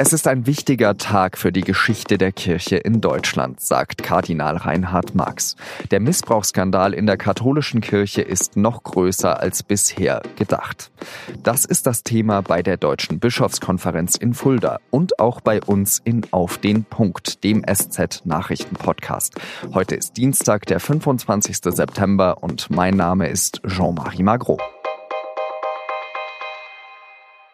Es ist ein wichtiger Tag für die Geschichte der Kirche in Deutschland, sagt Kardinal Reinhard Marx. Der Missbrauchsskandal in der katholischen Kirche ist noch größer als bisher gedacht. Das ist das Thema bei der Deutschen Bischofskonferenz in Fulda und auch bei uns in Auf den Punkt, dem SZ Nachrichten Podcast. Heute ist Dienstag, der 25. September und mein Name ist Jean-Marie Magro.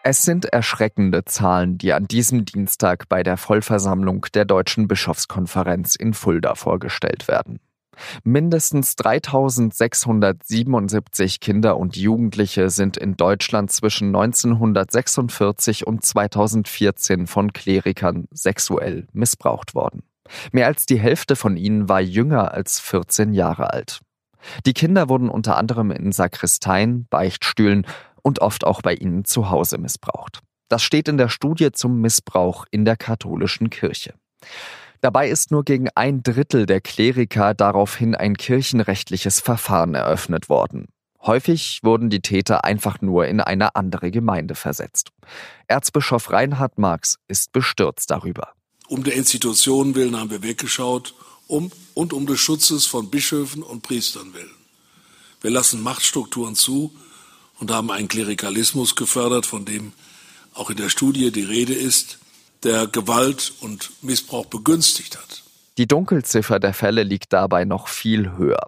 Es sind erschreckende Zahlen, die an diesem Dienstag bei der Vollversammlung der Deutschen Bischofskonferenz in Fulda vorgestellt werden. Mindestens 3677 Kinder und Jugendliche sind in Deutschland zwischen 1946 und 2014 von Klerikern sexuell missbraucht worden. Mehr als die Hälfte von ihnen war jünger als 14 Jahre alt. Die Kinder wurden unter anderem in Sakristeien, Beichtstühlen und oft auch bei ihnen zu Hause missbraucht. Das steht in der Studie zum Missbrauch in der katholischen Kirche. Dabei ist nur gegen ein Drittel der Kleriker daraufhin ein kirchenrechtliches Verfahren eröffnet worden. Häufig wurden die Täter einfach nur in eine andere Gemeinde versetzt. Erzbischof Reinhard Marx ist bestürzt darüber. Um der Institution willen haben wir weggeschaut um, und um des Schutzes von Bischöfen und Priestern willen. Wir lassen Machtstrukturen zu, und haben einen Klerikalismus gefördert, von dem auch in der Studie die Rede ist, der Gewalt und Missbrauch begünstigt hat. Die Dunkelziffer der Fälle liegt dabei noch viel höher.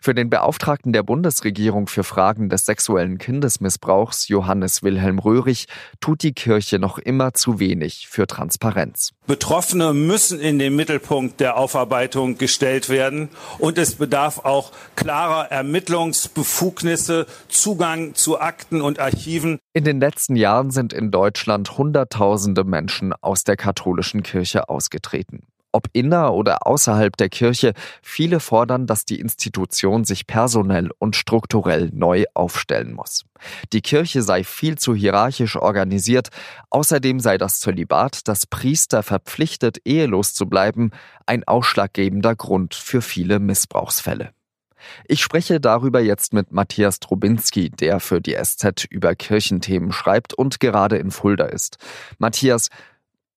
Für den Beauftragten der Bundesregierung für Fragen des sexuellen Kindesmissbrauchs, Johannes Wilhelm Röhrig, tut die Kirche noch immer zu wenig für Transparenz. Betroffene müssen in den Mittelpunkt der Aufarbeitung gestellt werden und es bedarf auch klarer Ermittlungsbefugnisse, Zugang zu Akten und Archiven. In den letzten Jahren sind in Deutschland Hunderttausende Menschen aus der katholischen Kirche ausgetreten ob inner oder außerhalb der Kirche, viele fordern, dass die Institution sich personell und strukturell neu aufstellen muss. Die Kirche sei viel zu hierarchisch organisiert, außerdem sei das Zölibat, das Priester verpflichtet, ehelos zu bleiben, ein ausschlaggebender Grund für viele Missbrauchsfälle. Ich spreche darüber jetzt mit Matthias Trubinski, der für die SZ über Kirchenthemen schreibt und gerade in Fulda ist. Matthias,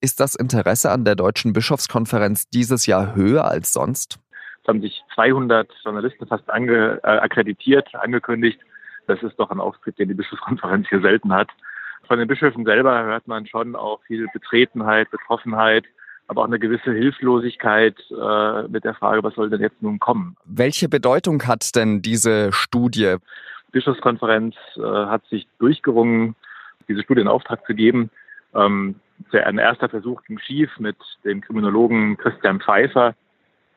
ist das Interesse an der Deutschen Bischofskonferenz dieses Jahr höher als sonst? Es haben sich 200 Journalisten fast ange, äh, akkreditiert, angekündigt. Das ist doch ein Auftritt, den die Bischofskonferenz hier selten hat. Von den Bischöfen selber hört man schon auch viel Betretenheit, Betroffenheit, aber auch eine gewisse Hilflosigkeit äh, mit der Frage, was soll denn jetzt nun kommen? Welche Bedeutung hat denn diese Studie? Die Bischofskonferenz äh, hat sich durchgerungen, diese Studie in Auftrag zu geben. Ähm, ein erster Versuch ging schief mit dem Kriminologen Christian Pfeiffer.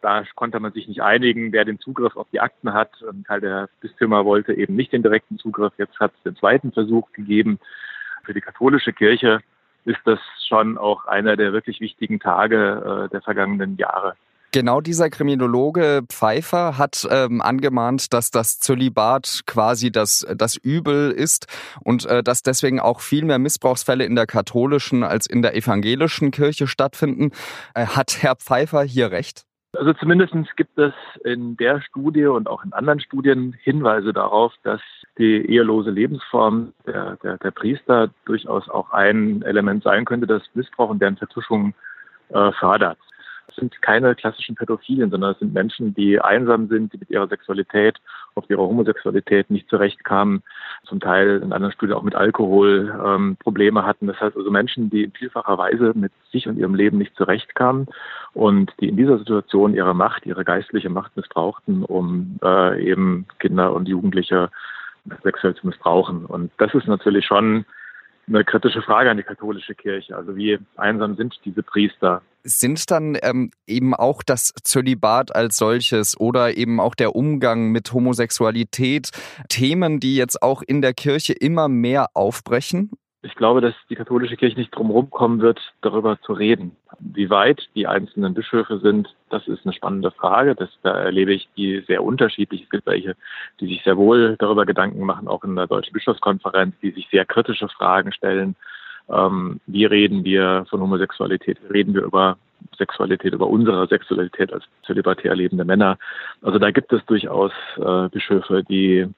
Da konnte man sich nicht einigen, wer den Zugriff auf die Akten hat. Ein Teil der Bistümer wollte eben nicht den direkten Zugriff. Jetzt hat es den zweiten Versuch gegeben. Für die katholische Kirche ist das schon auch einer der wirklich wichtigen Tage äh, der vergangenen Jahre. Genau dieser Kriminologe Pfeiffer hat ähm, angemahnt, dass das Zölibat quasi das, das Übel ist und äh, dass deswegen auch viel mehr Missbrauchsfälle in der katholischen als in der evangelischen Kirche stattfinden. Äh, hat Herr Pfeiffer hier recht? Also zumindest gibt es in der Studie und auch in anderen Studien Hinweise darauf, dass die ehelose Lebensform der, der, der Priester durchaus auch ein Element sein könnte, das Missbrauch und deren Vertuschung äh, fördert. Es sind keine klassischen Pädophilen, sondern es sind Menschen, die einsam sind, die mit ihrer Sexualität, auf ihrer Homosexualität nicht zurechtkamen, zum Teil in anderen Studien auch mit Alkohol ähm, Probleme hatten. Das heißt also Menschen, die in vielfacher Weise mit sich und ihrem Leben nicht zurechtkamen und die in dieser Situation ihre Macht, ihre geistliche Macht missbrauchten, um äh, eben Kinder und Jugendliche sexuell zu missbrauchen. Und das ist natürlich schon eine kritische Frage an die katholische Kirche. Also wie einsam sind diese Priester? Sind dann ähm, eben auch das Zölibat als solches oder eben auch der Umgang mit Homosexualität Themen, die jetzt auch in der Kirche immer mehr aufbrechen? Ich glaube, dass die katholische Kirche nicht drum kommen wird, darüber zu reden. Wie weit die einzelnen Bischöfe sind, das ist eine spannende Frage. Das, da erlebe ich die sehr unterschiedlich. Es gibt welche, die sich sehr wohl darüber Gedanken machen, auch in der Deutschen Bischofskonferenz, die sich sehr kritische Fragen stellen. Ähm, wie reden wir von Homosexualität? Reden wir über Sexualität, über unsere Sexualität als zölibatär lebende Männer? Also da gibt es durchaus äh, Bischöfe, die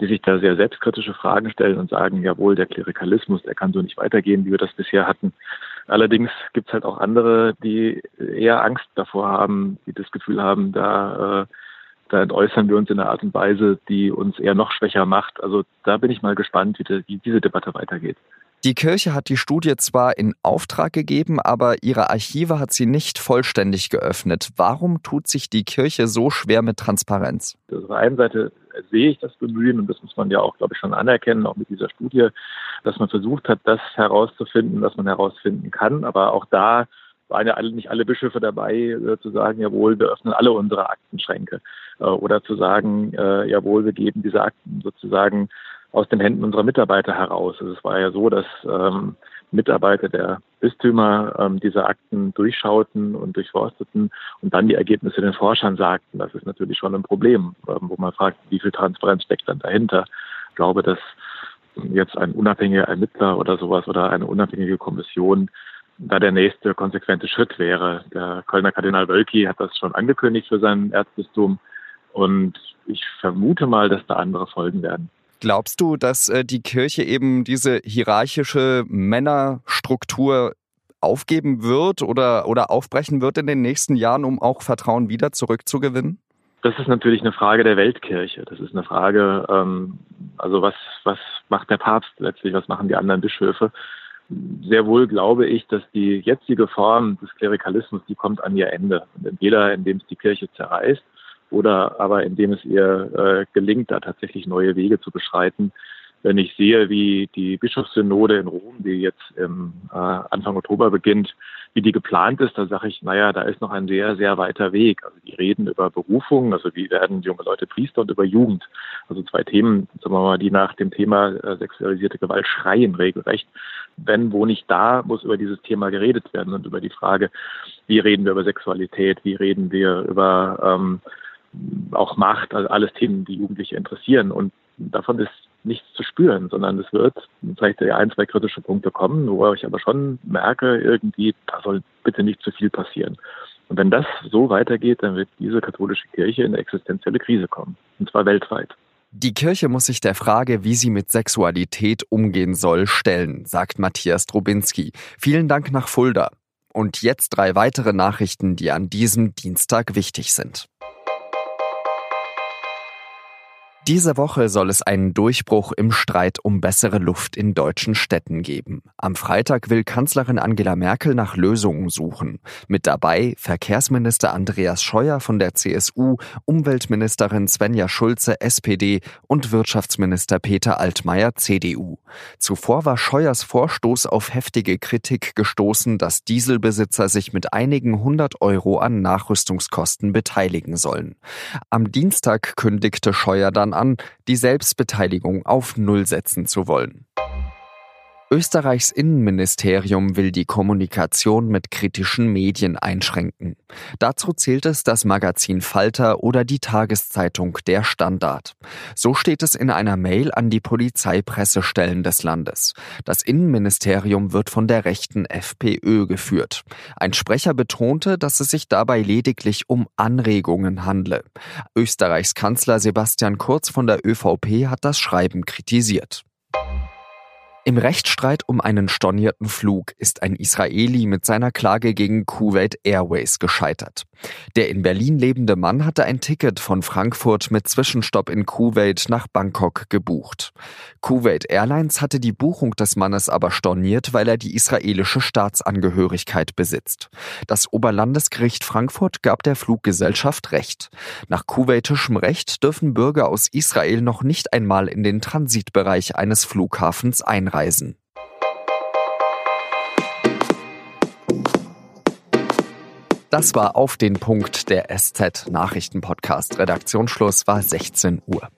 die sich da sehr selbstkritische Fragen stellen und sagen, jawohl, der Klerikalismus, der kann so nicht weitergehen, wie wir das bisher hatten. Allerdings gibt es halt auch andere, die eher Angst davor haben, die das Gefühl haben, da, äh, da entäußern wir uns in einer Art und Weise, die uns eher noch schwächer macht. Also da bin ich mal gespannt, wie, die, wie diese Debatte weitergeht. Die Kirche hat die Studie zwar in Auftrag gegeben, aber ihre Archive hat sie nicht vollständig geöffnet. Warum tut sich die Kirche so schwer mit Transparenz? Also auf der einen Seite sehe ich das Bemühen und das muss man ja auch, glaube ich, schon anerkennen, auch mit dieser Studie, dass man versucht hat, das herauszufinden, was man herausfinden kann. Aber auch da waren ja alle, nicht alle Bischöfe dabei, äh, zu sagen, jawohl, wir öffnen alle unsere Aktenschränke. Äh, oder zu sagen, äh, jawohl, wir geben diese Akten sozusagen aus den Händen unserer Mitarbeiter heraus. Also es war ja so, dass ähm, Mitarbeiter der Bistümer ähm, diese Akten durchschauten und durchforsteten und dann die Ergebnisse den Forschern sagten. Das ist natürlich schon ein Problem, ähm, wo man fragt, wie viel Transparenz steckt dann dahinter. Ich glaube, dass jetzt ein unabhängiger Ermittler oder sowas oder eine unabhängige Kommission da der nächste konsequente Schritt wäre. Der Kölner Kardinal Wölki hat das schon angekündigt für sein Erzbistum und ich vermute mal, dass da andere folgen werden. Glaubst du, dass äh, die Kirche eben diese hierarchische Männerstruktur aufgeben wird oder, oder aufbrechen wird in den nächsten Jahren, um auch Vertrauen wieder zurückzugewinnen? Das ist natürlich eine Frage der Weltkirche. Das ist eine Frage, ähm, also was, was macht der Papst letztlich, was machen die anderen Bischöfe? Sehr wohl glaube ich, dass die jetzige Form des Klerikalismus, die kommt an ihr Ende. Und entweder indem es die Kirche zerreißt oder aber indem es ihr äh, gelingt, da tatsächlich neue Wege zu beschreiten. Wenn ich sehe, wie die Bischofssynode in Rom, die jetzt im, äh, Anfang Oktober beginnt, wie die geplant ist, da sage ich, naja, da ist noch ein sehr, sehr weiter Weg. Also die reden über Berufung, also wie werden junge Leute Priester und über Jugend. Also zwei Themen, sagen wir mal, die nach dem Thema äh, sexualisierte Gewalt schreien regelrecht. Wenn, wo nicht da, muss über dieses Thema geredet werden und über die Frage, wie reden wir über Sexualität, wie reden wir über ähm, auch Macht, also alles Themen, die Jugendliche interessieren. Und davon ist nichts zu spüren, sondern es wird vielleicht ein, zwei kritische Punkte kommen, wo ich aber schon merke, irgendwie, da soll bitte nicht zu viel passieren. Und wenn das so weitergeht, dann wird diese katholische Kirche in eine existenzielle Krise kommen. Und zwar weltweit. Die Kirche muss sich der Frage, wie sie mit Sexualität umgehen soll, stellen, sagt Matthias Drobinski. Vielen Dank nach Fulda. Und jetzt drei weitere Nachrichten, die an diesem Dienstag wichtig sind. Diese Woche soll es einen Durchbruch im Streit um bessere Luft in deutschen Städten geben. Am Freitag will Kanzlerin Angela Merkel nach Lösungen suchen. Mit dabei Verkehrsminister Andreas Scheuer von der CSU, Umweltministerin Svenja Schulze SPD und Wirtschaftsminister Peter Altmaier CDU. Zuvor war Scheuers Vorstoß auf heftige Kritik gestoßen, dass Dieselbesitzer sich mit einigen hundert Euro an Nachrüstungskosten beteiligen sollen. Am Dienstag kündigte Scheuer dann an, die Selbstbeteiligung auf Null setzen zu wollen. Österreichs Innenministerium will die Kommunikation mit kritischen Medien einschränken. Dazu zählt es das Magazin Falter oder die Tageszeitung Der Standard. So steht es in einer Mail an die Polizeipressestellen des Landes. Das Innenministerium wird von der rechten FPÖ geführt. Ein Sprecher betonte, dass es sich dabei lediglich um Anregungen handle. Österreichs Kanzler Sebastian Kurz von der ÖVP hat das Schreiben kritisiert. Im Rechtsstreit um einen stornierten Flug ist ein Israeli mit seiner Klage gegen Kuwait Airways gescheitert. Der in Berlin lebende Mann hatte ein Ticket von Frankfurt mit Zwischenstopp in Kuwait nach Bangkok gebucht. Kuwait Airlines hatte die Buchung des Mannes aber storniert, weil er die israelische Staatsangehörigkeit besitzt. Das Oberlandesgericht Frankfurt gab der Fluggesellschaft Recht. Nach kuwaitischem Recht dürfen Bürger aus Israel noch nicht einmal in den Transitbereich eines Flughafens einreisen reisen. Das war auf den Punkt der SZ Nachrichtenpodcast. Redaktionsschluss war 16 Uhr.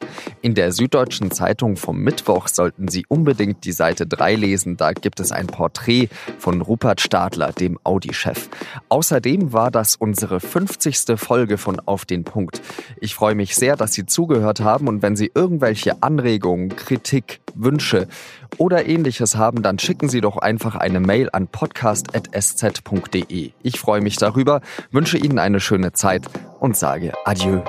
In der Süddeutschen Zeitung vom Mittwoch sollten Sie unbedingt die Seite 3 lesen. Da gibt es ein Porträt von Rupert Stadler, dem Audi-Chef. Außerdem war das unsere 50. Folge von Auf den Punkt. Ich freue mich sehr, dass Sie zugehört haben und wenn Sie irgendwelche Anregungen, Kritik, Wünsche oder ähnliches haben, dann schicken Sie doch einfach eine Mail an podcast.sz.de. Ich freue mich darüber, wünsche Ihnen eine schöne Zeit und sage Adieu.